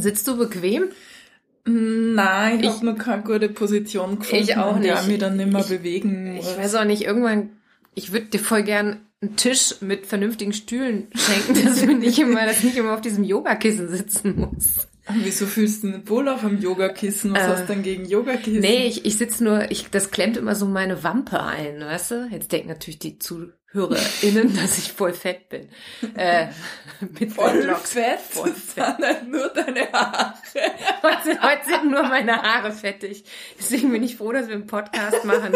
Sitzt du bequem? Nein, ich, Ich- habe noch keine gute Position gefunden, Ich auch nicht. ich mich dann nicht mehr Ich- bewegen muss. Ich weiß auch nicht, irgendwann, ich würde dir voll gern einen Tisch mit vernünftigen Stühlen schenken, dass du nicht immer, dass ich nicht immer auf diesem Yogakissen sitzen muss. Wieso fühlst du nicht wohl auf einem Yogakissen? Was Äh, hast du denn gegen Yogakissen? Nee, ich, ich sitze nur, ich, das klemmt immer so meine Wampe ein, weißt du? Jetzt denken natürlich die ZuhörerInnen, dass ich voll fett bin. Äh, mit Voll Dreadlocks. fett. Voll Das sind halt nur deine Haare. Heute, heute sind nur meine Haare fettig. Deswegen bin ich froh, dass wir einen Podcast machen,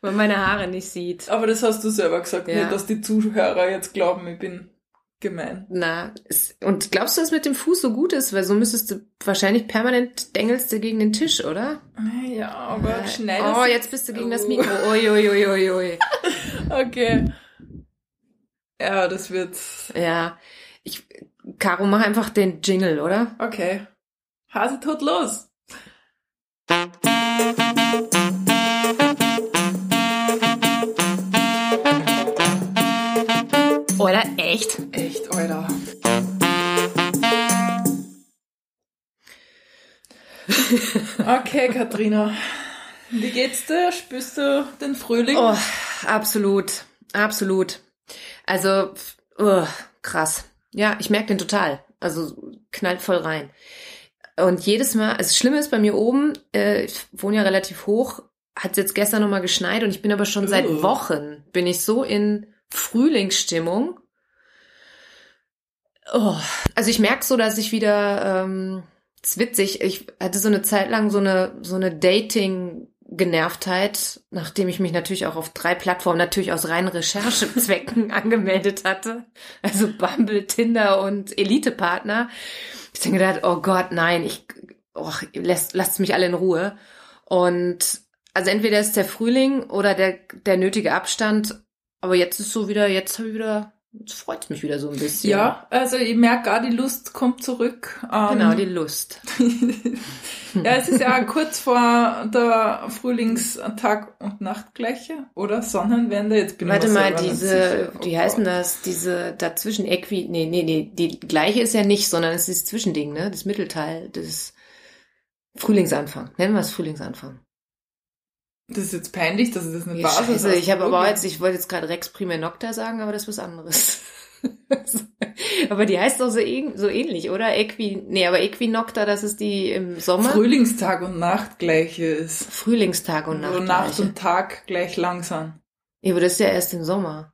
weil man meine Haare nicht sieht. Aber das hast du selber gesagt, Ja. nicht, dass die Zuhörer jetzt glauben, ich bin gemein. Na, es, und glaubst du, dass mit dem Fuß so gut ist? Weil so müsstest du wahrscheinlich permanent dengelst du gegen den Tisch, oder? Ja, aber Äh, schnell. Oh, jetzt bist du gegen das Mikro. Ui, ui, ui, ui. Okay. Ja, das wird. Ja, ich, Caro, mach einfach den Jingle, oder? Okay. Hase tot los. Okay, Katrina. Wie geht's dir? Spürst du den Frühling? Oh, absolut, absolut. Also, oh, krass. Ja, ich merke den total. Also knallt voll rein. Und jedes Mal, also das Schlimme ist bei mir oben, äh, ich wohne ja relativ hoch, hat jetzt gestern nochmal geschneit und ich bin aber schon seit. Wochen, bin ich so in Frühlingsstimmung. Oh, also ich merke so, dass ich wieder, ähm, ist witzig, ich hatte so eine Zeit lang so eine, so eine Dating-Genervtheit, nachdem ich mich natürlich auch auf drei Plattformen natürlich aus reinen Recherchezwecken angemeldet hatte. Also Bumble, Tinder und Elite-Partner. Ich denke gedacht, oh Gott, nein, ich, oh, lasst, lasst mich alle in Ruhe. Und also entweder ist der Frühling oder der, der nötige Abstand. Aber jetzt ist so wieder, jetzt habe ich wieder, jetzt freut's mich wieder so ein bisschen. Ja, also ich merke auch, die Lust kommt zurück. Ähm, Genau, die Lust. ja, es ist ja kurz vor der Frühlingstag- und Nachtgleiche, oder? Sonnenwende, jetzt bin Warte ich mir mal, diese, sicher. Oh wie heißen das? Diese dazwischen Äqui, nee, nee, nee, die gleiche ist ja nicht, sondern es ist das Zwischending, ne? Das Mittelteil, das Frühlingsanfang. Nennen wir es Frühlingsanfang. Das ist jetzt peinlich, dass ich das nicht weiß. Scheiße, ich habe aber auch jetzt, ich wollte jetzt gerade Rex Prima Nocta sagen, aber das ist was anderes. aber die heißt doch so, so ähnlich, oder? Equi, nee, aber Equinocta, das ist die im Sommer. Frühlingstag und Nachtgleiche ist. Frühlingstag und Nacht. Nacht und Tag gleich lang sind. ja, aber das ist ja erst im Sommer.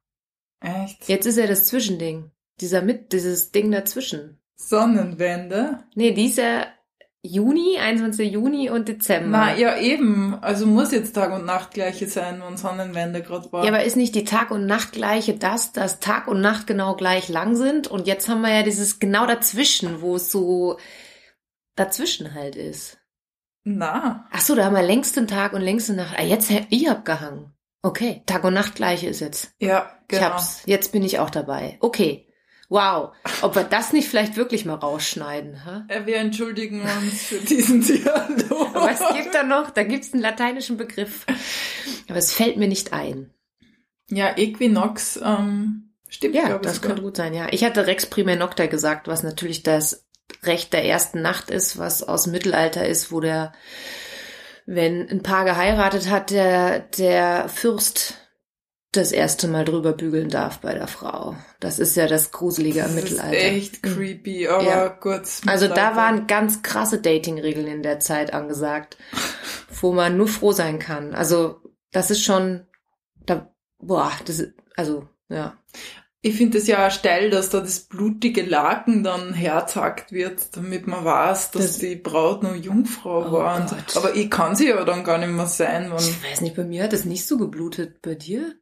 Echt? Jetzt ist ja das Zwischending. Dieser mit, dieses Ding dazwischen. Sonnenwende? Nee, die ist ja Juni, 21. Juni und Dezember. Na, ja eben. Also muss jetzt Tag und Nachtgleiche sein, wenn Sonnenwende gerade war. Ja, aber ist nicht die Tag- und Nachtgleiche das, dass Tag und Nacht genau gleich lang sind? Und jetzt haben wir ja dieses genau dazwischen, wo es so dazwischen halt ist. Na, Ach so, da haben wir längsten Tag und längste Nacht. Ah, jetzt, ich hab gehangen. Okay, Tag und Nachtgleiche ist jetzt. ja, Ich genau. hab's. Jetzt bin ich auch dabei. Okay. Wow. Ob wir das nicht vielleicht wirklich mal rausschneiden, ha? Äh, Wir entschuldigen uns für diesen Dialog. Aber es gibt da noch, da gibt's einen lateinischen Begriff. Aber es fällt mir nicht ein. Ja, Equinox, ähm, stimmt, Ja, glaube ich. das sogar. könnte gut sein, ja. Ich hatte Rex Prima Nocta gesagt, was natürlich das Recht der ersten Nacht ist, was aus dem Mittelalter ist, wo der, wenn ein Paar geheiratet hat, der, der Fürst das erste Mal drüber bügeln darf bei der Frau. Das ist ja das Gruselige am Das Mittelalter. ist echt Mhm. creepy, aber Ja. gut. Also da waren ganz krasse Datingregeln in der Zeit angesagt, wo man nur froh sein kann. Also das ist schon, da, boah, das ist, also ja. Ich finde es ja auch steil, dass da das blutige Laken dann herzagt wird, damit man weiß, dass Das- die Braut noch Jungfrau Oh war. Gott. Aber ich kann sie ja dann gar nicht mehr sein. Ich weiß nicht, bei mir hat das nicht so geblutet. Bei dir?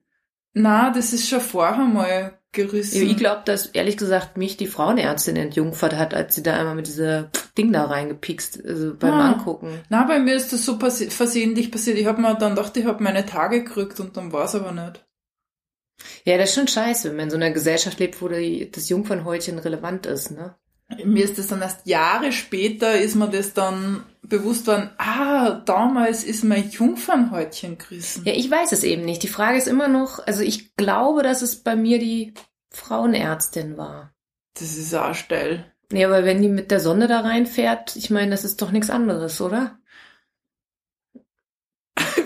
Na, das ist schon vorher mal gerissen. Ich glaube, dass ehrlich gesagt mich die Frauenärztin entjungfert hat, als sie da einmal mit dieser Ding da reingepikst, also beim Ah. Angucken. Na, bei mir ist das so passi versehentlich passiert. Ich habe mir dann gedacht, ich habe meine Tage gerückt und dann war es aber nicht. Ja, das ist schon scheiße, wenn man in so einer Gesellschaft lebt, wo die, das Jungfernhäutchen relevant ist, ne? Mir ist das dann erst Jahre später, ist mir das dann bewusst worden, ah, damals ist mein Jungfernhäutchen gerissen. Ja, ich weiß es eben nicht. Die Frage ist immer noch, also ich glaube, dass es bei mir die Frauenärztin war. Das ist auch steil. Nee, aber wenn die mit der Sonne da reinfährt, ich meine, das ist doch nichts anderes, oder?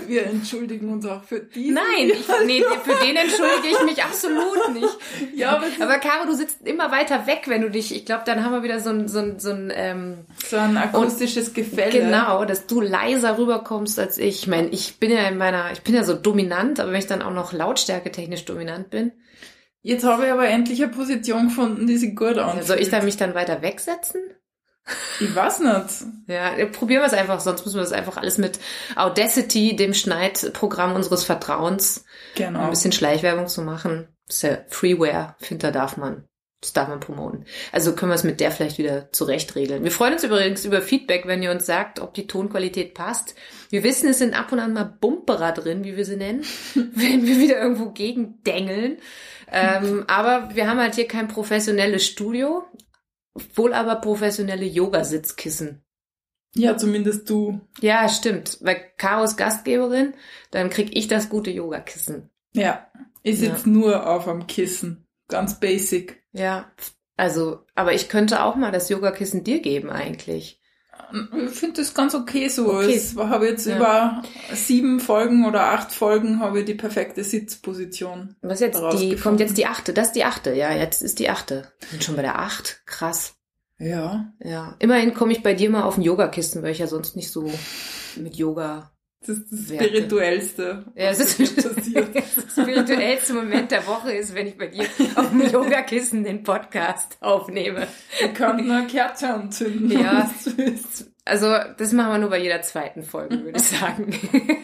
Wir entschuldigen uns auch für diesen. Nein, ich, nee, für den entschuldige ich mich absolut nicht. Ja, aber, Aber Caro, du sitzt immer weiter weg, wenn du dich, ich glaube, dann haben wir wieder so ein, so ein, so ein ähm, so ein akustisches Gefälle. Genau, dass du leiser rüberkommst als ich. Ich meine, ich bin ja in meiner, ich bin ja so dominant, aber wenn ich dann auch noch lautstärke technisch dominant bin, Jetzt habe ich aber endlich eine Position gefunden, die sich gut anfühlt. soll ich da mich dann weiter wegsetzen? Ich weiß nicht. Ja, probieren wir es einfach, sonst müssen wir das einfach alles mit Audacity, dem Schneidprogramm unseres Vertrauens, Genau. ein bisschen Schleichwerbung zu machen. Das ist ja Freeware, finde, da darf man. Das darf man promoten. Also können wir es mit der vielleicht wieder zurechtregeln. Wir freuen uns übrigens über Feedback, wenn ihr uns sagt, ob die Tonqualität passt. Wir wissen, es sind ab und an mal Bumperer drin, wie wir sie nennen, wenn wir wieder irgendwo gegendengeln. Ähm, aber wir haben halt hier kein professionelles Studio, wohl aber professionelle Yoga-Sitzkissen. Ja, zumindest du. Ja, stimmt. Weil Caro ist Gastgeberin, dann krieg ich das gute Yogakissen. Ja. Ich sitze nur auf am Kissen. Ganz basic. Ja, also, aber ich könnte auch mal das Yogakissen dir geben eigentlich. Ich finde das ganz okay so. Okay. Es habe jetzt Ja. über sieben Folgen oder acht Folgen habe ich die perfekte Sitzposition. Was jetzt? Die kommt jetzt die achte. Das ist die achte. Ja, jetzt ist die achte. Wir sind schon bei der acht. Krass. Ja. Ja. Immerhin komme ich bei dir mal auf ein Yogakissen, weil ich ja sonst nicht so mit Yoga. Das ist das. Spirituellste, Ja, was ist passiert. das spirituellste Moment der Woche ist, wenn ich bei dir auf dem Yogakissen den Podcast aufnehme. Ich kann nur Kerze anzünden. Ja. Das Also, das machen wir nur bei jeder zweiten Folge, würde ich sagen.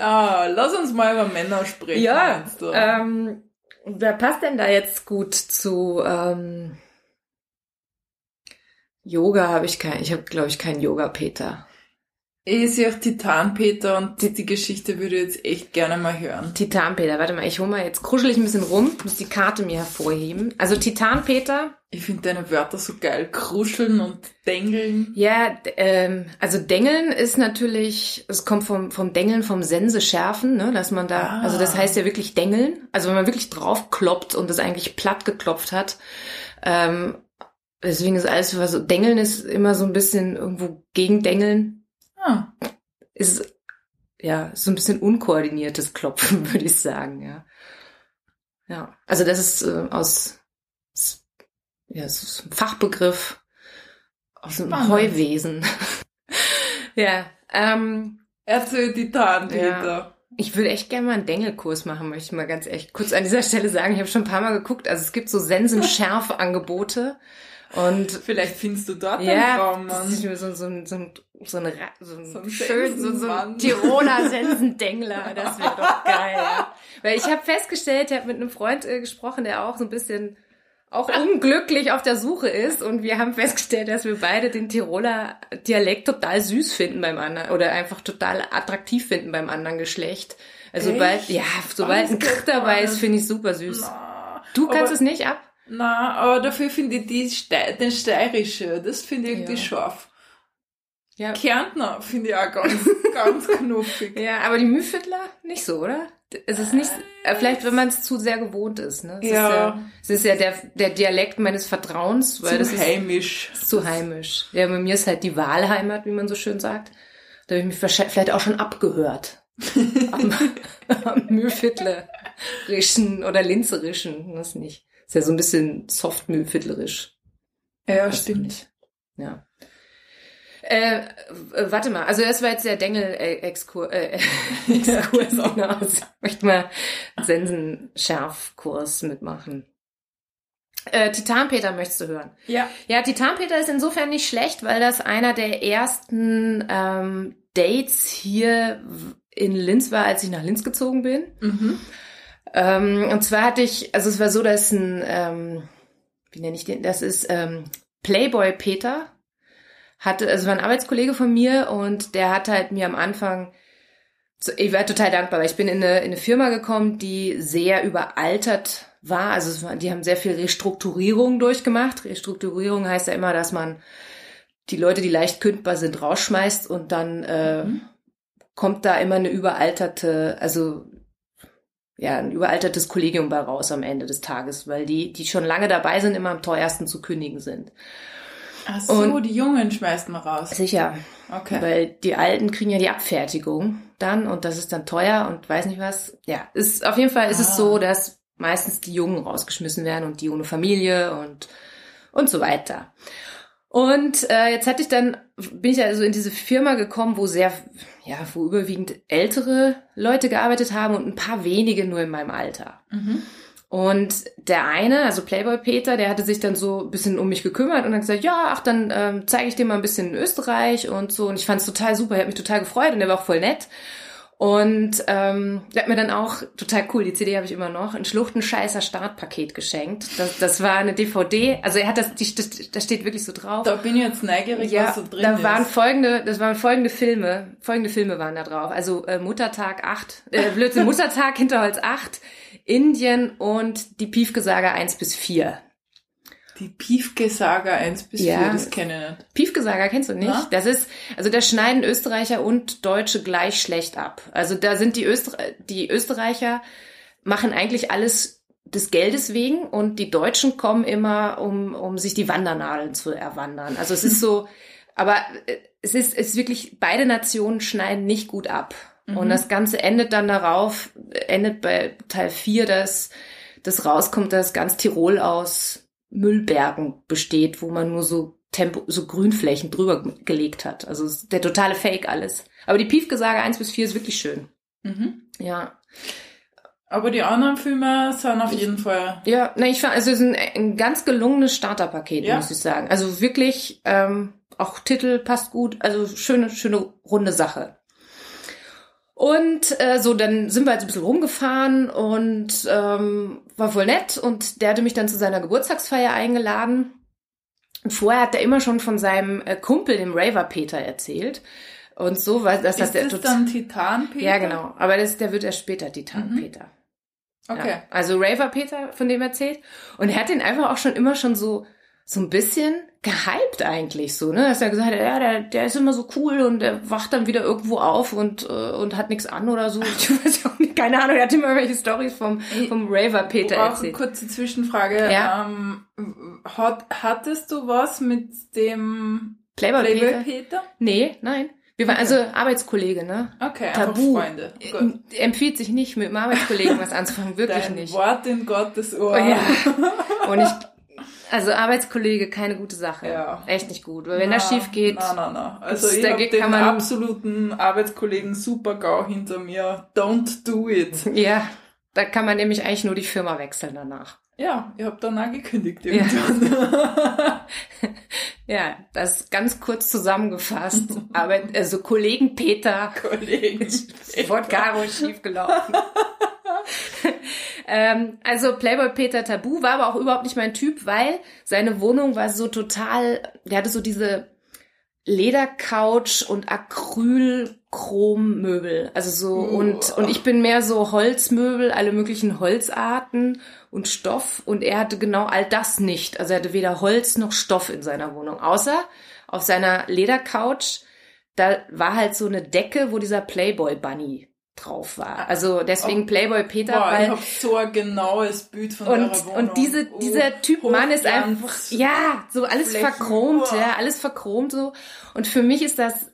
Ah, lass uns mal über Männer sprechen. Ja, ähm, wer passt denn da jetzt gut zu ähm, Yoga? Habe ich kein, ich habe glaube ich keinen Yoga-Peter. Ich sehe auch Titan-Peter und die, die Geschichte würde ich jetzt echt gerne mal hören. Titan-Peter, warte mal, ich hole mal jetzt kuschel ich ein bisschen rum, muss die Karte mir hervorheben. Also Titan-Peter, Ich finde deine Wörter so geil. Kruscheln und Dengeln. ja, ähm, also Dengeln ist natürlich, es kommt vom, vom Dengeln, vom Sense schärfen, ne, dass man da, Ah. also das heißt ja wirklich Dengeln, also wenn man wirklich draufkloppt und das eigentlich platt geklopft hat, ähm, deswegen ist alles, was so, Dengeln ist immer so ein bisschen irgendwo gegen Dengeln, Ah, ist ja so ein bisschen unkoordiniertes Klopfen, würde ich sagen, ja. Ja, also das ist äh, aus ja, es ist ein Fachbegriff aus dem Spannend. Heuwesen. ja, ähm, erzähl Titan-Peter. ich würde echt gerne mal einen Dengelkurs machen, möchte ich mal ganz echt kurz an dieser Stelle sagen. Ich habe schon ein paar Mal geguckt, also es gibt so Sensenschärf-Angebote und Vielleicht findest du dort einen ja, Traum, das Mann. ist so, so, ein- so, ein- so, ein, so, ein So ein schön, so, so ein. Tiroler Sensendengler, das wäre doch geil. Ja. Weil ich habe festgestellt, ich habe mit einem Freund äh, gesprochen, der auch so ein bisschen auch unglücklich auf der Suche ist und wir haben festgestellt, dass wir beide den Tiroler Dialekt total süß finden beim anderen oder einfach total attraktiv finden beim anderen Geschlecht. Also Echt? sobald, ja, sobald ein Das K geht dabei ist, finde ich super süß. Na, Du kannst es nicht ab? Na, aber dafür finde ich die Ste den Steirische, das finde ich irgendwie Ja. scharf. Ja. Kärntner finde ich auch ganz, ganz knuffig. Ja, aber die Mühviertler nicht so, oder? Es ist nicht, äh, vielleicht wenn man es zu sehr gewohnt ist, ne? Es Ja. Ist ja, es ist ja der, der Dialekt meines Vertrauens, weil Zu das ist, heimisch. ist zu heimisch. Ja, bei mir ist halt die Wahlheimat, wie man so schön sagt. Da habe ich mich vielleicht auch schon abgehört. am, am Mühlviertlerischen oder Linzerischen, das nicht. Ist ja so ein bisschen soft Mühlviertlerisch. Ja, Weiß stimmt. nicht. Ja. Äh, warte mal, also das war jetzt der Dengel-Exkurs. Äh, Exkurs hinaus. Ich möchte mal Sensenschärfkurs mitmachen. Äh, Titanpeter möchtest du hören? Ja. Ja, Titanpeter ist insofern nicht schlecht, weil das einer der ersten ähm, Dates hier in Linz war, als ich nach Linz gezogen bin. Mhm. Ähm, und zwar hatte ich, also es war so, dass ein, ähm, wie nenne ich den, das ist ähm, Playboy Peter, hatte, also war ein Arbeitskollege von mir und der hat halt mir am Anfang, ich war total dankbar, weil ich bin in eine, in eine Firma gekommen, die sehr überaltert war, also war, die haben sehr viel Restrukturierung durchgemacht. Restrukturierung heißt ja immer, dass man die Leute, die leicht kündbar sind, rausschmeißt und dann äh, Mhm. kommt da immer eine überalterte, also ja, ein überaltertes Kollegium bei raus am Ende des Tages, weil die, die schon lange dabei sind, immer am teuersten zu kündigen sind. Ach so, Und- die Jungen schmeißt man raus. Sicher, Okay. weil die Alten kriegen ja die Abfertigung dann und das ist dann teuer und weiß nicht was. Ja, ist, auf jeden Fall ist Ah. es so, dass meistens die Jungen rausgeschmissen werden und die ohne Familie und, und so weiter. Und äh, jetzt hatte ich dann, bin ich also in diese Firma gekommen, wo sehr, ja, wo überwiegend ältere Leute gearbeitet haben und ein paar wenige nur in meinem Alter. Mhm. Und der eine, also Playboy Peter, der hatte sich dann so ein bisschen um mich gekümmert und dann gesagt, ja, ach, dann ähm, zeige ich dir mal ein bisschen Österreich und so. Und ich fand es total super, er hat mich total gefreut und der war auch voll nett. Und ähm, der hat mir dann auch, total cool, die CD habe ich immer noch, ein Schluchtenscheißer Startpaket geschenkt. Das, das war eine DVD, also er hat das, die, das, das steht wirklich so drauf. Da bin ich jetzt neugierig, Ja, was so drin da ist. waren folgende, das waren folgende Filme, folgende Filme waren da drauf. Also äh, Muttertag 8, äh, Blödsinn, Muttertag, Hinterholz 8, Indien und die Piefgesager 1 bis 4. Die Piefke-Saga 1 bis Ja. 4, das kenne ich nicht. Piefgesager kennst du nicht? Na? Das ist, also da schneiden Österreicher und Deutsche gleich schlecht ab. Also da sind die, Öster die Österreicher machen eigentlich alles des Geldes wegen und die Deutschen kommen immer, um, um sich die Wandernadeln zu erwandern. Also es ist so, aber äh, es ist, es ist wirklich, beide Nationen schneiden nicht gut ab. Und das Ganze endet dann darauf, endet bei Teil 4, dass das rauskommt, dass ganz Tirol aus Müllbergen besteht, wo man nur so Tempo, so Grünflächen drüber gelegt hat. Also der totale Fake alles. Aber die Piefgesage 1 bis 4 ist wirklich schön. Mhm. Ja. Aber die anderen Filme sind auf jeden Fall. Ja, na, ich fand, also es ist ein, ein ganz gelungenes Starterpaket, Ja. muss ich sagen. Also wirklich, ähm, auch Titel passt gut, also schöne, schöne runde Sache. Und äh, so, dann sind wir halt ein bisschen rumgefahren und ähm, war voll nett und der hatte mich dann zu seiner Geburtstagsfeier eingeladen. Und vorher hat er immer schon von seinem äh, Kumpel, dem Raver Peter, erzählt. Und so, weil das Ist hat der das dann Titan Peter? Ja, genau. Aber das, der wird erst später Titan Mhm. Peter. Okay. Ja. Also Raver Peter, von dem erzählt. Und er hat den einfach auch schon immer schon so, so ein bisschen gehypt eigentlich so, ne? Dass er gesagt hat, ja, der, der ist immer so cool und der wacht dann wieder irgendwo auf und, äh, und hat nichts an oder so. Ich weiß auch nicht, keine Ahnung, er hat immer irgendwelche Stories vom, vom Raver Peter Auch eine erzählt. kurze Zwischenfrage. Ja. Ähm, hat, hattest du was mit dem Playboy, Playboy Peter? Peter? Nee, nein. Wir waren also Arbeitskollege, ne? Okay, einfach Tabu. Freunde. Gut. Äh, Empfiehlt sich nicht, mit einem Arbeitskollegen was anzufangen, wirklich Dein nicht. Wort in Gottes Ohr. Oh, ja. Und ich, also Arbeitskollege, keine gute Sache. Ja. Echt nicht gut. Weil wenn das schief geht, Na, na, na. Also ich habe den kann man- absoluten Arbeitskollegen Super-GAU hinter mir. Don't do it. ja, da kann man nämlich eigentlich nur die Firma wechseln danach. Ja, ich habe danach gekündigt Ja. irgendwann. Ja, das ganz kurz zusammengefasst. Aber also Kollegen Peter, Kollegen. Wort Caro schief gelaufen. ähm, also Playboy Peter Tabu war aber auch überhaupt nicht mein Typ, weil seine Wohnung war so total, der hatte so diese Ledercouch und Acrylchrommöbel. Also so, Uh. und, und ich bin mehr so Holzmöbel, alle möglichen Holzarten und Stoff. Und er hatte genau all das nicht. Also er hatte weder Holz noch Stoff in seiner Wohnung. Außer auf seiner Ledercouch, da war halt so eine Decke, wo dieser Playboy Bunny drauf war. Also deswegen Playboy Peter, Boah, ich weil habe so ein genaues Bild von und, eurer Wohnung. und diese, Oh, dieser Typ Mann ist einfach, ja, so alles Flächen. verchromt, ja, alles verchromt so. Und für mich ist das,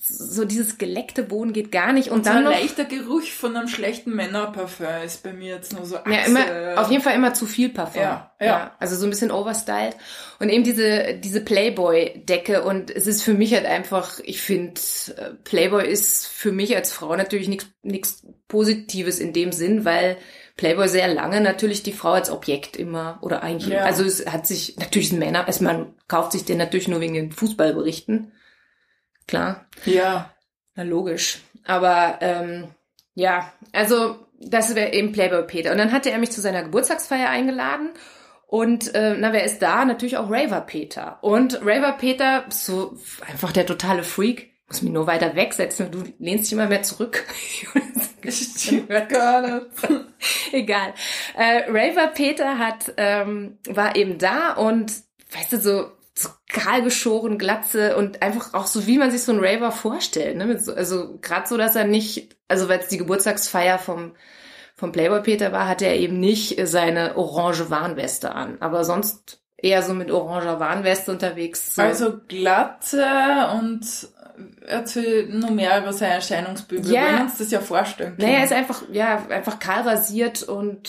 so dieses geleckte Wohnen geht gar nicht. Und so dann ein noch, leichter Geruch von einem schlechten Männerparfum ist bei mir jetzt nur so Achse. ja, immer, auf jeden Fall immer zu viel Parfum. Ja, ja. Also so ein bisschen overstyled. Und eben diese, diese Playboy-Decke. Und es ist für mich halt einfach, ich finde, Playboy ist für mich als Frau natürlich nichts nichts Positives in dem Sinn, weil Playboy sehr lange natürlich die Frau als Objekt immer, oder eigentlich, Ja. also es hat sich, natürlich sind Männer, also man kauft sich den natürlich nur wegen den Fußballberichten. Klar. Ja. Na logisch. Aber ähm, ja, also das wäre eben Playboy Peter. Und dann hatte er mich zu seiner Geburtstagsfeier eingeladen. Und äh, na, wer ist da? Natürlich auch Raver Peter. Und Raver Peter, so einfach der totale Freak, muss mich nur weiter wegsetzen. Du lehnst dich immer mehr zurück. Egal. Äh, Raver Peter hat ähm, war eben da und weißt du so so kahl geschoren, glatze und einfach auch so, wie man sich so einen Raver vorstellt. Ne? So, also gerade so, dass er nicht, also weil es die Geburtstagsfeier vom vom Playboy Peter war, hatte er eben nicht seine orange Warnweste an. Aber sonst eher so mit oranger Warnweste unterwegs. So. Also Glatze und erzähl nur mehr über sein Erscheinungsbild. Wir Ja. wollen uns das ja vorstellen. Naja, er können. ist einfach, ja, einfach kahl rasiert und,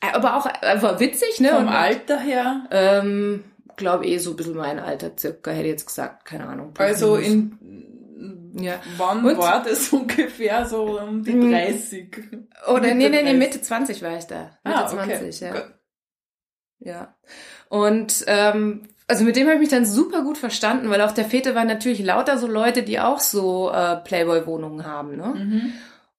äh, aber auch einfach witzig, ne? Vom und, Alter her. Ähm, glaube eh so ein bisschen mein Alter, circa, hätte ich jetzt gesagt, keine Ahnung. Also in Ja. wann Und- war das ungefähr so um die Mm. 30? Oder Mitte nee, nee, nee, 30. Mitte 20 war ich da. Mitte Ah, okay. 20, ja. Gut. Ja. Und ähm, also mit dem habe ich mich dann super gut verstanden, weil auf der Fete waren natürlich lauter so Leute, die auch so äh, Playboy-Wohnungen haben, ne? Mhm.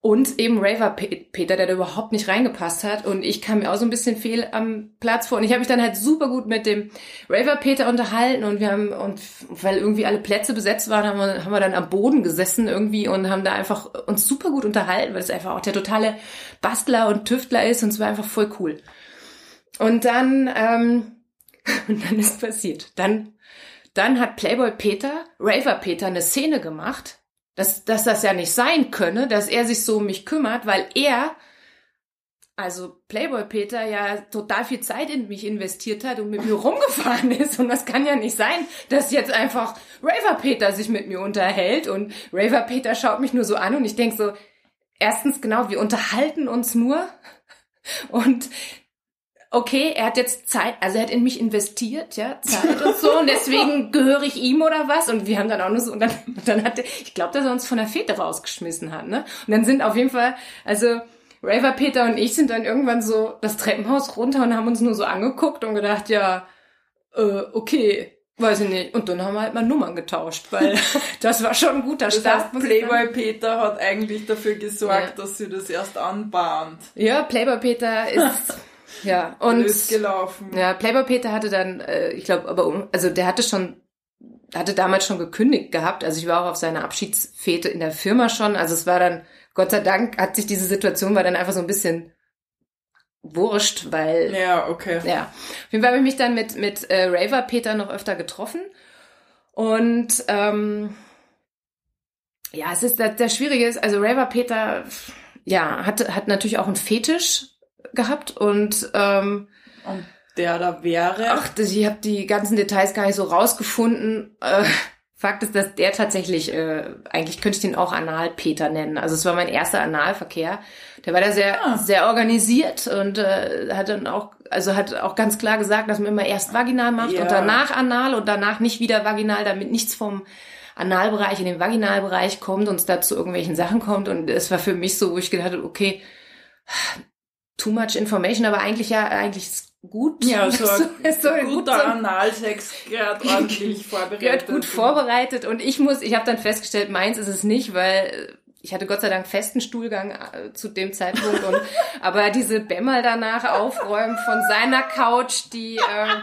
Und eben Raver Pe- Peter, der da überhaupt nicht reingepasst hat. Und ich kam mir auch so ein bisschen fehl am Platz vor. Und ich habe mich dann halt super gut mit dem Raver Peter unterhalten. Und wir haben, und weil irgendwie alle Plätze besetzt waren, haben wir, haben wir dann am Boden gesessen irgendwie und haben da einfach uns super gut unterhalten, weil es einfach auch der totale Bastler und Tüftler ist. Und es war einfach voll cool. Und dann, ähm, und dann ist passiert. Dann, dann hat Playboy Peter, Raver Peter eine Szene gemacht, dass, dass das ja nicht sein könne, dass er sich so um mich kümmert, weil er, also Playboy Peter ja total viel Zeit in mich investiert hat und mit mir rumgefahren ist. Und das kann ja nicht sein, dass jetzt einfach Raver Peter sich mit mir unterhält und Raver Peter schaut mich nur so an und ich denk so, erstens genau, wir unterhalten uns nur und okay, er hat jetzt Zeit, also er hat in mich investiert, ja, Zeit und so, und deswegen gehöre ich ihm oder was. Und wir haben dann auch nur so, und dann, und dann hat er, ich glaube, dass er uns von der Fete rausgeschmissen hat, ne? Und dann sind auf jeden Fall, also Raver Peter und ich sind dann irgendwann so das Treppenhaus runter und haben uns nur so angeguckt und gedacht, ja, äh, okay, weiß ich nicht. Und dann haben wir halt mal Nummern getauscht, weil das war schon ein guter Das Start. heißt. Playboy Peter hat eigentlich dafür gesorgt, Ja. dass sie das erst anbahnt. Ja, Playboy Peter ist, ja, Und ist gelaufen. Ja, Playboy Peter hatte dann, äh, ich glaube, aber um, also der hatte schon, hatte damals schon gekündigt gehabt. Also ich war auch auf seiner Abschiedsfete in der Firma schon. Also es war dann, Gott sei Dank, hat sich diese Situation war dann einfach so ein bisschen wurscht, weil Ja, okay. ja. Auf jeden Fall habe ich mich dann mit, mit äh, Raver Peter noch öfter getroffen. Und ähm, ja, es ist das, das Schwierige ist, also Raver Peter, ja, hat, hat natürlich auch einen Fetisch gehabt und ähm, Und der da wäre. ach, das- ich habe die ganzen Details gar nicht so rausgefunden. Äh, Fakt ist, dass der tatsächlich, äh, eigentlich könnte ich den auch Anal-Peter nennen. Also es war mein erster Analverkehr. Der war da sehr, Ah. sehr organisiert und äh, hat dann auch, also hat auch ganz klar gesagt, dass man immer erst vaginal macht Ja. und danach anal und danach nicht wieder vaginal, damit nichts vom Analbereich in den Vaginalbereich kommt und es da zu irgendwelchen Sachen kommt. Und es war für mich so, wo ich gedacht habe, okay, too much information, aber eigentlich ja, eigentlich ist gut. ja, so so ein gut guter so- Analsex gehört ordentlich vorbereitet. gehört gut vorbereitet und ich muss, ich habe dann festgestellt, meins ist es nicht, weil äh, ich hatte Gott sei Dank festen Stuhlgang äh, zu dem Zeitpunkt und aber diese Bämmerl danach aufräumen von seiner Couch, die ähm,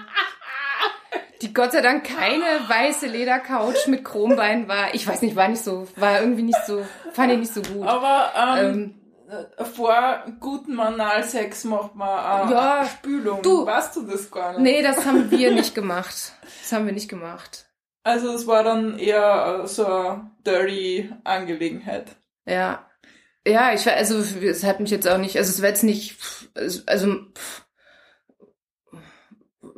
die Gott sei Dank keine weiße Ledercouch mit Chrombein war. Ich weiß nicht, war nicht so, war irgendwie nicht so, fand ich nicht so gut. Aber ähm, Ähm, äh, vor gutem Analsex macht man äh, Ja, Spülung. du- Weißt du das gar nicht? nee, das haben wir nicht gemacht. Das haben wir nicht gemacht. Also es war dann eher äh, so eine dirty Angelegenheit. Ja. Ja, ich also es hat mich jetzt auch nicht, also es war jetzt nicht, also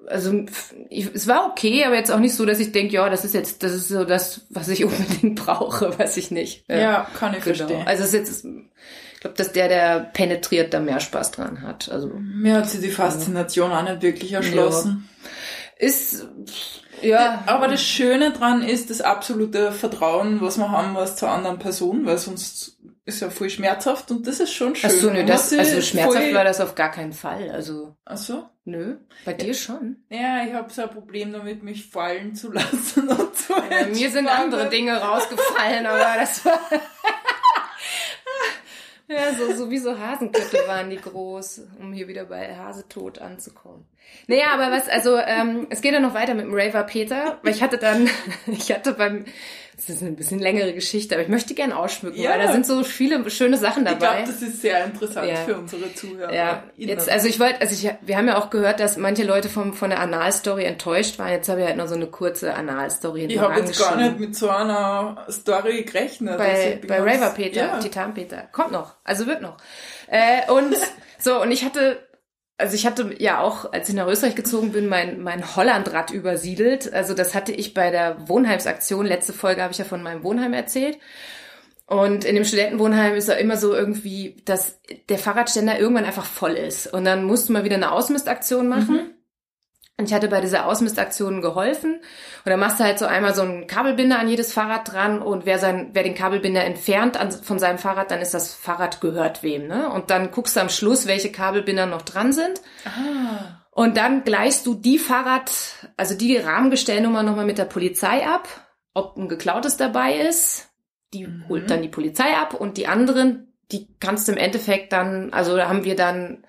also ich, es war okay, aber jetzt auch nicht so, dass ich denke, ja, das ist jetzt, das ist so das, was ich unbedingt brauche, was ich nicht. Ja, kann ich genau. verstehen. Also es ist jetzt, glaube, dass der, der penetriert, da mehr Spaß dran hat. Also Mir hat sie die Faszination auch nicht wirklich erschlossen. ist ja, Aber das Schöne dran ist das absolute Vertrauen, was wir haben was zur anderen Person, weil sonst ist ja voll schmerzhaft und das ist schon schön. Ach so, nö, das, also schmerzhaft war das auf gar keinen Fall. Also Ach so? nö, bei dir schon. Ja, ich habe so ein Problem damit, mich fallen zu lassen und so. Ja, mir sind andere Dinge rausgefallen, aber das war. ja, so, so wie so Hasenköpfe waren die groß, um hier wieder bei Hasetod anzukommen. Naja, aber was, also, ähm, es geht ja noch weiter mit dem Raver Peter, weil ich hatte dann, ich hatte beim, Das ist ein bisschen längere Geschichte, aber ich möchte gerne ausschmücken, Ja. weil da sind so viele schöne Sachen Ich dabei. glaube, das ist sehr interessant Ja. für unsere Zuhörer. Ja, jetzt, also ich wollte, also ich, wir haben ja auch gehört, dass manche Leute vom, von der Analstory enttäuscht waren. Jetzt habe ich halt noch so eine kurze Analstory ich habe jetzt gar nicht mit so einer Story gerechnet. Also bei, ich bin bei Raver Peter, Ja. Titan Peter. Kommt noch, also wird noch. Äh, und so, und ich hatte, also ich hatte ja auch, als ich nach Österreich gezogen bin, mein, mein Hollandrad übersiedelt. Also das hatte ich bei der Wohnheimsaktion, letzte Folge habe ich ja von meinem Wohnheim erzählt. Und in dem Studentenwohnheim ist ja immer so irgendwie, dass der Fahrradständer irgendwann einfach voll ist. Und dann musst du mal wieder eine Ausmistaktion machen. Und ich hatte bei dieser Ausmistaktion geholfen. Und dann machst du halt so einmal so einen Kabelbinder an jedes Fahrrad dran und wer sein, wer den Kabelbinder entfernt an, von seinem Fahrrad, dann ist das Fahrrad gehört wem, ne? Und dann guckst du am Schluss, welche Kabelbinder noch dran sind. Ah, Und dann gleichst du die Fahrrad, also die Rahmengestellnummer nochmal mit der Polizei ab, ob ein geklautes dabei ist. Die Mhm. holt dann die Polizei ab und die anderen, die kannst du im Endeffekt dann, also da haben wir dann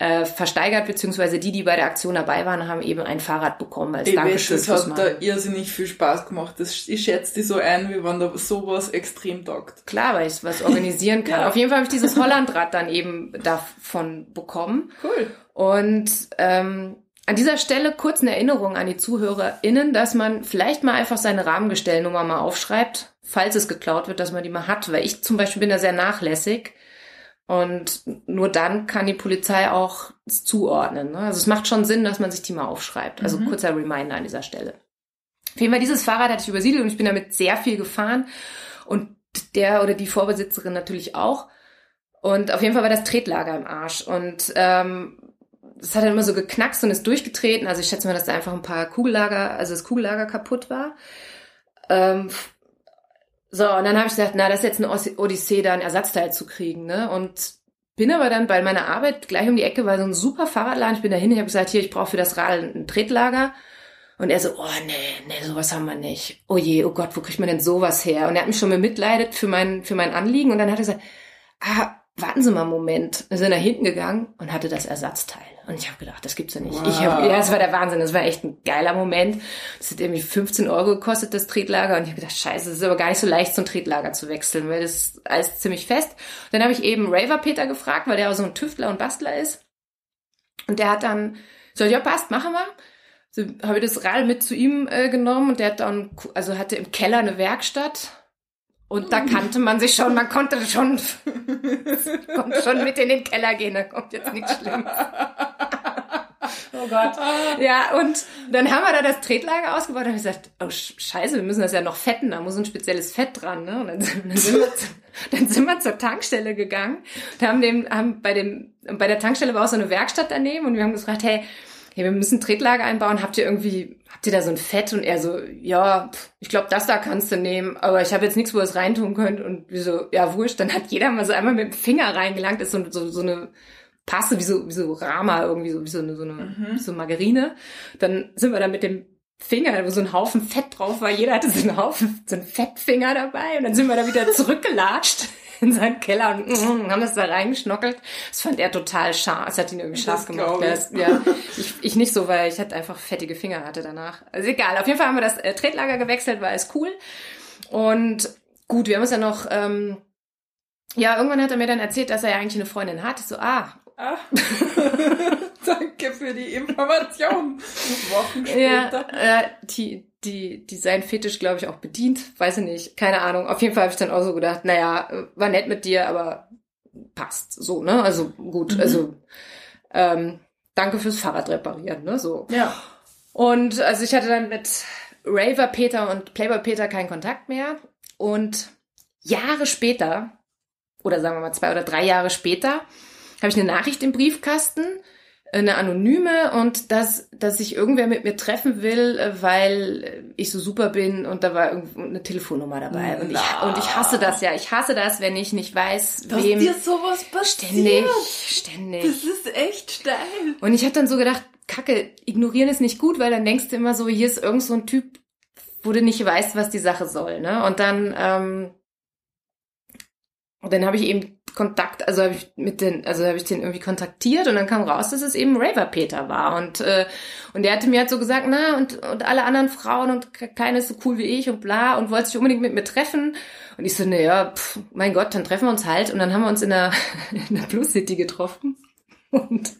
äh, versteigert, beziehungsweise die, die bei der Aktion dabei waren, haben eben ein Fahrrad bekommen als ich weiß, Dankeschön das hat da irrsinnig viel Spaß gemacht. Das, ich schätze die so ein, wie wenn da sowas extrem taugt. Klar, weil ich was organisieren kann. Ja. Auf jeden Fall habe ich dieses Hollandrad dann eben davon bekommen. Cool. Und ähm, an dieser Stelle kurz eine Erinnerung an die ZuhörerInnen, dass man vielleicht mal einfach seine Rahmengestellnummer mal aufschreibt, falls es geklaut wird, dass man die mal hat. Weil ich zum Beispiel bin da sehr nachlässig. Und nur dann kann die Polizei auch es zuordnen. Ne? Also es macht schon Sinn, dass man sich die mal aufschreibt. Also Mhm. kurzer Reminder an dieser Stelle. Auf jeden Fall, dieses Fahrrad hatte ich übersiedelt und ich bin damit sehr viel gefahren. Und der oder die Vorbesitzerin natürlich auch. Und auf jeden Fall war das Tretlager im Arsch. Und ähm, es hat dann immer so geknackst und ist durchgetreten. Also ich schätze mal, dass da einfach ein paar Kugellager, also das Kugellager kaputt war. Ähm, so, und dann habe ich gedacht, na, das ist jetzt eine Odyssee, da ein Ersatzteil zu kriegen, ne? Und bin aber dann bei meiner Arbeit gleich um die Ecke war so ein super Fahrradladen. Ich bin dahin, ich habe gesagt, hier, ich brauche für das Rad ein Tretlager. Und er so, oh nee, nee, sowas haben wir nicht. Oh je, oh Gott, wo kriegt man denn sowas her? Und er hat mich schon bemitleidet für mein, für mein Anliegen. Und dann hat er gesagt, ah, warten Sie mal einen Moment. Wir sind nach hinten gegangen und hatte das Ersatzteil. Und ich habe gedacht, das gibt's ja nicht. Ich hab, Wow. ja, das war der Wahnsinn. Das war echt ein geiler Moment. Das hat irgendwie 15 Euro gekostet, das Tretlager. Und ich habe gedacht, scheiße, das ist aber gar nicht so leicht, so ein Tretlager zu wechseln, weil das ist alles ziemlich fest. Und dann habe ich eben Raver Peter gefragt, weil der auch so ein Tüftler und Bastler ist. Und der hat dann so, ja, passt, machen wir. So habe ich das Rad mit zu ihm äh, genommen und der hat dann, also hatte im Keller eine Werkstatt. Und da kannte man sich schon, man konnte schon, konnte schon mit in den Keller gehen, da kommt jetzt nichts Schlimmes. Oh Gott. Ja, und dann haben wir da das Tretlager ausgebaut und haben gesagt, oh Sch- scheiße, wir müssen das ja noch fetten, da muss ein spezielles Fett dran, ne? Und dann sind, dann sind, wir, zu- dann sind wir zur Tankstelle gegangen und haben dem, haben bei dem, bei der Tankstelle war auch so eine Werkstatt daneben und wir haben gefragt, hey, hey, wir müssen Tretlager einbauen, habt ihr irgendwie, habt ihr da so ein Fett? Und er so, ja, ich glaube, das da kannst du nehmen, aber ich habe jetzt nichts, wo ihr es reintun könnt. Und wir so, ja, wurscht, dann hat jeder mal so einmal mit dem Finger reingelangt, ist so, so, so eine Passe, wie so, wie so Rama, irgendwie so, wie so eine, so eine, wie so Margarine. Dann sind wir da mit dem Finger, wo so ein Haufen Fett drauf war. Jeder hatte so einen Haufen, so einen Fettfinger dabei. Und dann sind wir da wieder zurückgelatscht in seinen Keller und mm, haben das da reingeschnockelt. Das fand er total scharf. Es hat ihn irgendwie scharf Das gemacht. ich. Das, ja, ich, ich nicht so, weil ich halt einfach fettige Finger hatte danach. Also egal. Auf jeden Fall haben wir das äh, Tretlager gewechselt, war alles cool. Und gut, wir haben uns ja noch, ähm, ja, irgendwann hat er mir dann erzählt, dass er ja eigentlich eine Freundin hat. Ich so, ah, Ah. Danke für die Information. Wochen Ja, später. äh, die, die, die sein Fetisch, glaube ich, auch bedient. Weiß ich nicht. Keine Ahnung. Auf jeden Fall habe ich dann auch so gedacht, naja, war nett mit dir, aber passt. So, ne? Also gut. Mhm. Also ähm, danke fürs Fahrrad reparieren, ne? So. Ja. Und also ich hatte dann mit Raver Peter und Playboy Peter keinen Kontakt mehr. Und Jahre später, oder sagen wir mal zwei oder drei Jahre später, habe ich eine Nachricht im Briefkasten, eine anonyme und dass, dass sich irgendwer mit mir treffen will, äh, weil ich so super bin und da war irgendwo eine Telefonnummer dabei. Und ich, und ich hasse das ja. Ich hasse das, wenn ich nicht weiß, Dass wem. dir sowas Ständig, passiert. ständig. Das ist echt steil. Und ich habe dann so gedacht, Kacke, ignorieren ist nicht gut, weil dann denkst du immer so, hier ist irgend so ein Typ, wo du nicht weißt, was die Sache soll, ne? Und dann, ähm, und dann habe ich eben Kontakt, also habe ich mit den, also habe ich den irgendwie kontaktiert und dann kam raus, dass es eben Raver Peter war. Und äh, und der hatte mir halt so gesagt, na und und alle anderen Frauen und keine ist so cool wie ich und bla und wollte sich unbedingt mit mir treffen. Und ich so, ne ja, pff, mein Gott, dann treffen wir uns halt. Und dann haben wir uns in der in der Plus City getroffen. Und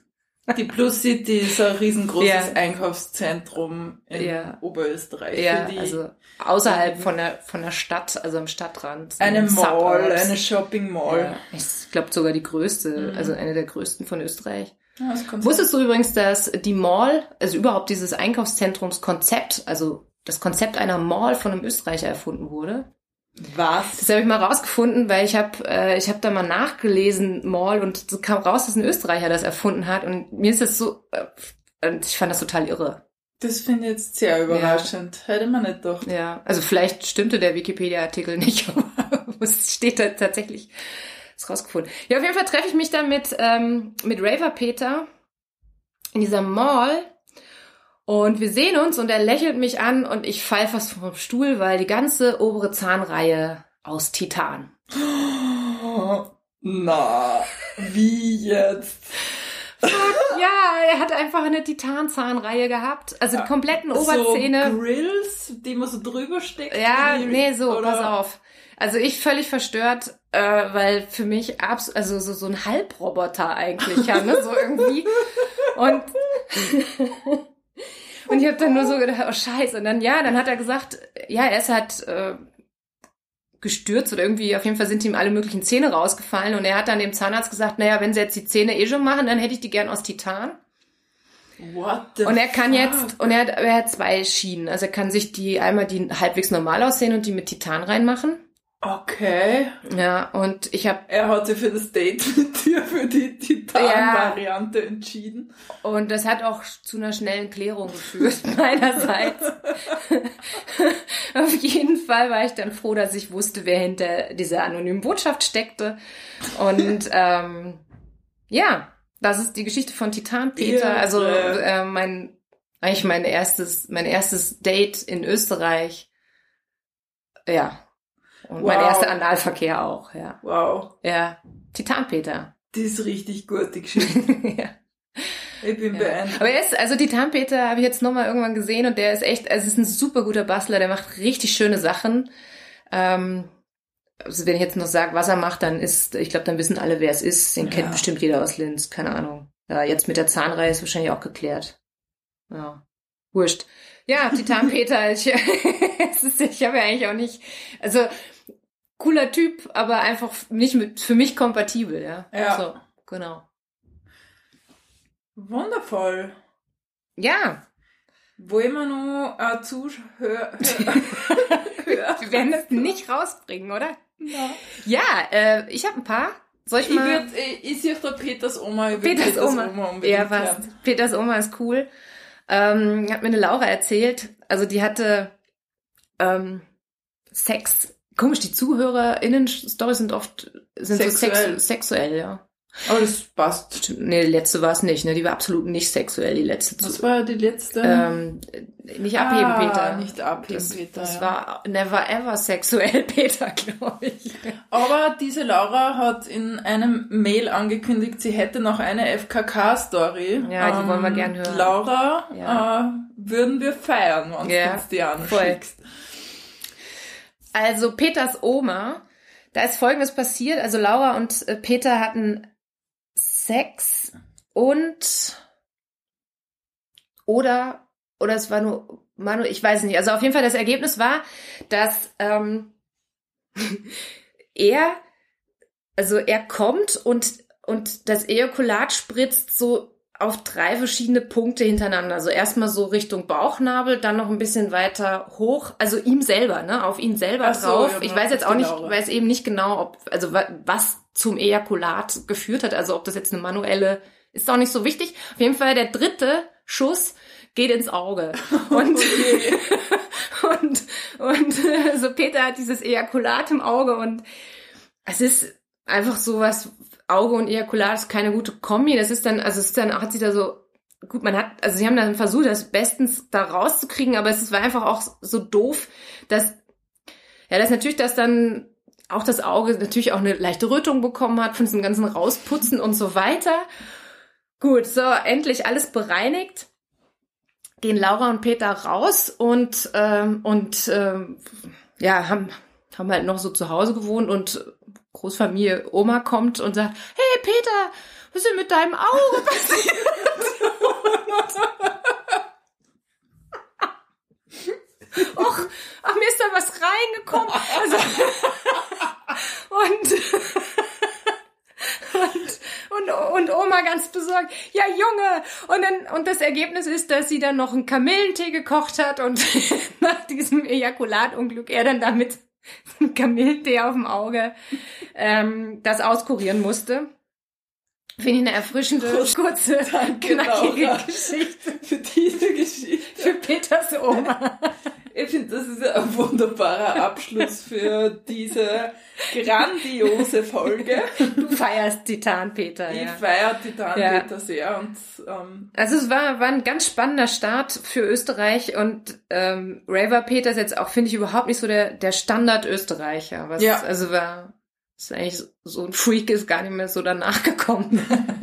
die Plus City ist ein riesengroßes Ja. Einkaufszentrum in Ja. Oberösterreich. ja, also außerhalb von der von der Stadt, also am Stadtrand. eine in Mall, Suburbs. eine Shopping Mall. Ja, ich glaube sogar die größte, Mhm. also eine der größten von Österreich. Ja, Wusstest du übrigens, dass die Mall, also überhaupt dieses Einkaufszentrumskonzept, also das Konzept einer Mall von einem Österreicher erfunden wurde? Was? Das habe ich mal rausgefunden, weil ich habe äh, ich habe da mal nachgelesen Mall und es kam raus, dass ein Österreicher das erfunden hat und mir ist das so äh, ich fand das total irre. Das finde ich jetzt sehr überraschend. Hätte man nicht gedacht. Ja, also vielleicht stimmte der Wikipedia-Artikel nicht, aber es steht da tatsächlich ist rausgefunden. Ja, auf jeden Fall treffe ich mich dann mit, ähm, mit Raver Peter in dieser Mall und wir sehen uns und er lächelt mich an und ich fall fast vom Stuhl, weil die ganze obere Zahnreihe aus Titan. Na, wie jetzt? Ja, er hat einfach eine Titanzahnreihe gehabt, also die kompletten Oberzähne. So Grills, die man so drüber steckt? Ja, nee, so, oder- pass auf. Also ich völlig verstört, äh, weil für mich abs also so, so ein Halbroboter eigentlich, ja, ne, so irgendwie. Und, und ich habe dann nur so gedacht, oh scheiße. Und dann, ja, dann hat er gesagt, ja, er ist halt äh, gestürzt oder irgendwie, auf jeden Fall sind ihm alle möglichen Zähne rausgefallen. Und er hat dann dem Zahnarzt gesagt, naja, wenn sie jetzt die Zähne eh schon machen, dann hätte ich die gern aus Titan. What the Und er kann fuck? jetzt, und er hat, er hat zwei Schienen. Also er kann sich die einmal die halbwegs normal aussehen und die mit Titan reinmachen. Okay. Ja, und ich habe Er hat sich für das Date mit dir für die Titan-Variante entschieden. und das hat auch zu einer schnellen Klärung geführt meinerseits. Auf jeden Fall war ich dann froh, dass ich wusste, wer hinter dieser anonymen Botschaft steckte. Und ähm, ja, das ist die Geschichte von Titan Peter. Irre. Also äh, mein eigentlich mein erstes mein erstes Date in Österreich. Ja. Und mein Wow. erster Analverkehr auch, ja. Wow. Ja. Titan Peter. Die ist richtig gut, die Geschichte. ja. Ich bin Ja. beeindruckt. Aber er ist, also Titan Peter habe ich jetzt nochmal irgendwann gesehen und der ist echt, also ist ein super guter Bastler, der macht richtig schöne Sachen. Ähm, also wenn ich jetzt noch sage, was er macht, dann ist, ich glaube, dann wissen alle, wer es ist. Den kennt Ja. bestimmt jeder aus Linz, keine Ahnung. Ja, jetzt mit der Zahnreihe ist wahrscheinlich auch geklärt. Ja. Wurscht. Ja, Titan Peter, ich, ich habe ja eigentlich auch nicht, also cooler Typ, aber einfach nicht mit, für mich kompatibel, ja. Ja. So, genau. Wundervoll. Ja, Wollen wir noch äh, Zuhörer... wir werden das nicht rausbringen, oder? Ja. Ja, äh, ich habe ein paar. Soll ich, Ich, mal? würd, ich, ich sehe doch Peters Oma. Ich würd Peters Oma. unbedingt ja, hören. passt. Peters Oma ist cool. Ähm, hat mir eine Laura erzählt. Also die hatte ähm, Sex. Komisch, die ZuhörerInnen-Stories sind oft sind so Sexuell. sex sexuell, ja. Aber das passt. Stimmt, Nee, die letzte war es nicht, ne? Die war absolut nicht sexuell, die letzte. Was war die letzte? ähm, nicht abheben, ah, Peter. Nicht abheben, das, Peter. das ja. war never ever sexuell, Peter, glaube ich. Aber diese Laura hat in einem Mail angekündigt, sie hätte noch eine FKK-Story. Ja, die wollen wir gern hören. Laura, Ja. äh, würden wir feiern, wenn Ja, du uns die voll. Also Peters Oma, da ist Folgendes passiert. Also Laura und äh, Peter hatten Sex und oder oder es war nur Manu, ich weiß nicht. Also auf jeden Fall das Ergebnis war, dass ähm, er also er kommt und und das Ejakulat spritzt so auf drei verschiedene Punkte hintereinander. Also erstmal so Richtung Bauchnabel, dann noch ein bisschen weiter hoch, also ihm selber, ne, auf ihn selber so, drauf. ja, ich weiß jetzt auch nicht, Laura. weiß eben nicht genau, ob also wa- was zum Ejakulat geführt hat, also ob das jetzt eine manuelle ist auch nicht so wichtig. Auf jeden Fall der dritte Schuss geht ins Auge. Und und und äh, so Peter hat dieses Ejakulat im Auge und es ist einfach sowas Auge und Ejakulat ist keine gute Kombi. Das ist dann, also es ist dann hat sie da so gut, man hat, also sie haben dann versucht, das bestens da rauszukriegen, aber es war einfach auch so doof, dass ja, das natürlich, dass dann auch das Auge natürlich auch eine leichte Rötung bekommen hat von diesem ganzen Rausputzen und so weiter. Gut, so endlich alles bereinigt. Gehen Laura und Peter raus und ähm, und ähm, ja haben haben halt noch so zu Hause gewohnt und Großfamilie Oma kommt und sagt, hey Peter, was ist denn mit deinem Auge passiert? Och, ach, mir ist da was reingekommen. Also, und, und, und, und Oma ganz besorgt, ja Junge. Und, dann, und das Ergebnis ist, dass sie dann noch einen Kamillentee gekocht hat und nach diesem Ejakulatunglück er dann damit Kamillentee auf dem Auge ähm, das auskurieren musste. Finde ich eine erfrischende, Groß, kurze, knackige Laura. Geschichte Für diese Geschichte. für Peters Oma. Ich finde, das ist ein wunderbarer Abschluss für diese grandiose Folge. Du feierst Titan Peter, Ich ja. feiere Titan Ja. Peter sehr und ähm, Also es war, war ein ganz spannender Start für Österreich und ähm, Raver Peter ist jetzt auch, finde ich, überhaupt nicht so der, der Standard-Österreicher. Was, Ja. Also war, ist eigentlich so- so ein Freak ist gar nicht mehr so danach gekommen.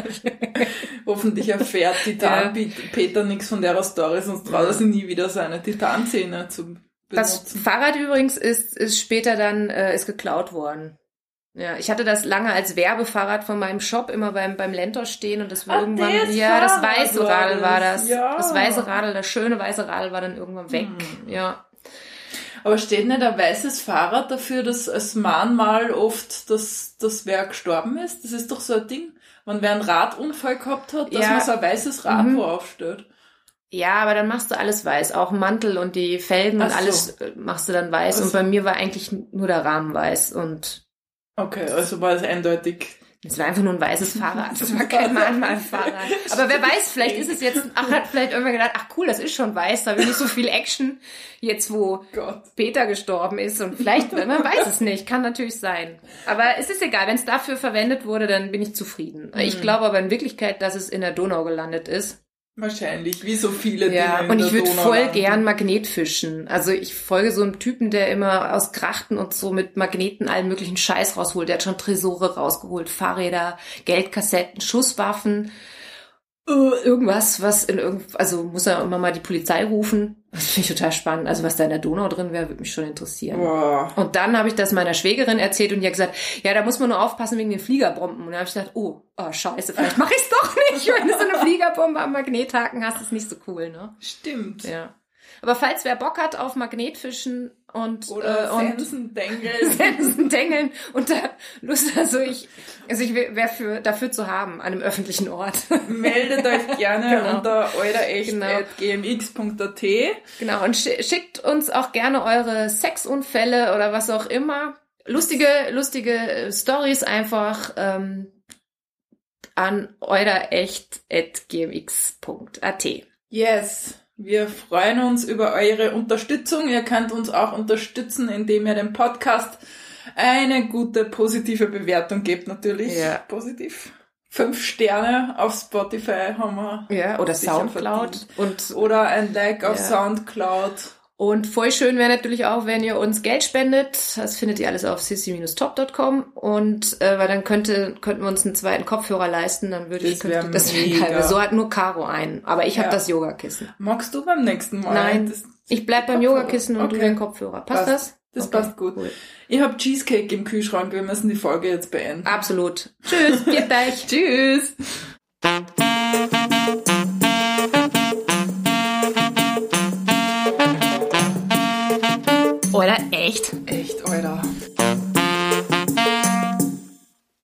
hoffentlich erfährt Titan Ja. Pe- Peter nichts von der Story, sonst traut er sich nie wieder seine Titanzähne zu Das benutzen. Fahrrad übrigens ist, ist später dann, äh, ist geklaut worden. Ja, ich hatte das lange als Werbefahrrad von meinem Shop immer beim, beim Lentor stehen und das war Ach, irgendwann, das ja, das weiße Radl war das, das. ja. Das weiße Radl, das schöne weiße Radl war dann irgendwann weg. Hm. Ja. Aber steht nicht ein weißes Fahrrad dafür, dass als Mahnmal oft das, das wer gestorben ist? Das ist doch so ein Ding. Wenn wer einen Radunfall gehabt hat, dass Ja. man so ein weißes Rad Mhm. wo aufstellt. Ja, aber dann machst du alles weiß. Auch Mantel und die Felgen Ach und alles äh, machst du dann weiß. Ach Und bei mir war eigentlich nur der Rahmen weiß. Und Okay, also war es eindeutig. Es war einfach nur ein weißes Fahrrad. Es war kein Mahnmalfahrrad. Aber wer weiß, vielleicht ist es jetzt, ach, hat vielleicht irgendwer gedacht, ach cool, das ist schon weiß, da will nicht so viel Action. Jetzt, wo Gott. Peter gestorben ist und vielleicht, man weiß es nicht, kann natürlich sein. Aber es ist egal, wenn es dafür verwendet wurde, dann bin ich zufrieden. Mhm. Ich glaube aber in Wirklichkeit, dass es in der Donau gelandet ist. Wahrscheinlich, wie so viele Ja, Dinge in und ich würde voll landen. gern Magnetfischen. Also ich folge so einem Typen, der immer aus Krachten und so mit Magneten allen möglichen Scheiß rausholt. Der hat schon Tresore rausgeholt, Fahrräder, Geldkassetten, Schusswaffen, irgendwas, was in irgend, also muss er immer mal die Polizei rufen. Das finde ich total spannend. Also was da in der Donau drin wäre, würde mich schon interessieren. Boah. Und dann habe ich das meiner Schwägerin erzählt und die hat gesagt, ja, da muss man nur aufpassen wegen den Fliegerbomben. Und dann habe ich gesagt, oh, oh scheiße, vielleicht mache ich es doch nicht. Wenn du so eine Fliegerbombe am Magnethaken hast, ist nicht so cool, ne? Stimmt. Ja. Aber falls wer Bock hat auf Magnetfischen und Oder äh, und Sensendengel. Sensen dengeln und da Lust, also ich, also ich wäre für dafür zu haben an einem öffentlichen Ort. Meldet euch gerne Genau. unter eurerecht.gmx.at. genau und schi- schickt uns auch gerne eure Sexunfälle oder was auch immer, lustige lustige äh, Stories einfach ähm, an eurerecht@gmx.at. Yes. Wir freuen uns über eure Unterstützung. Ihr könnt uns auch unterstützen, indem ihr dem Podcast eine gute positive Bewertung gebt, natürlich. Ja. Positiv. Fünf Sterne auf Spotify haben wir. Ja, oder Soundcloud und Oder ein Like auf Ja. Soundcloud. Und voll schön wäre natürlich auch, wenn ihr uns Geld spendet. Das findet ihr alles auf sissy-top.com. Und äh, weil dann könnte, könnten wir uns einen zweiten Kopfhörer leisten. Dann würde ich könnte- das wär mega. geil. So hat nur Caro einen. Aber ich habe Ja. das Yogakissen. Magst du beim nächsten Mal? Nein, Das, Ich bleib beim Kopfhörer. Yogakissen und du Okay. den Kopfhörer. Passt, Passt. das? das Okay, passt gut. cool. Ich habe Cheesecake im Kühlschrank. Wir müssen die Folge jetzt beenden. Absolut. Tschüss, geht euch. Tschüss. Alter, echt? Echt, Alter.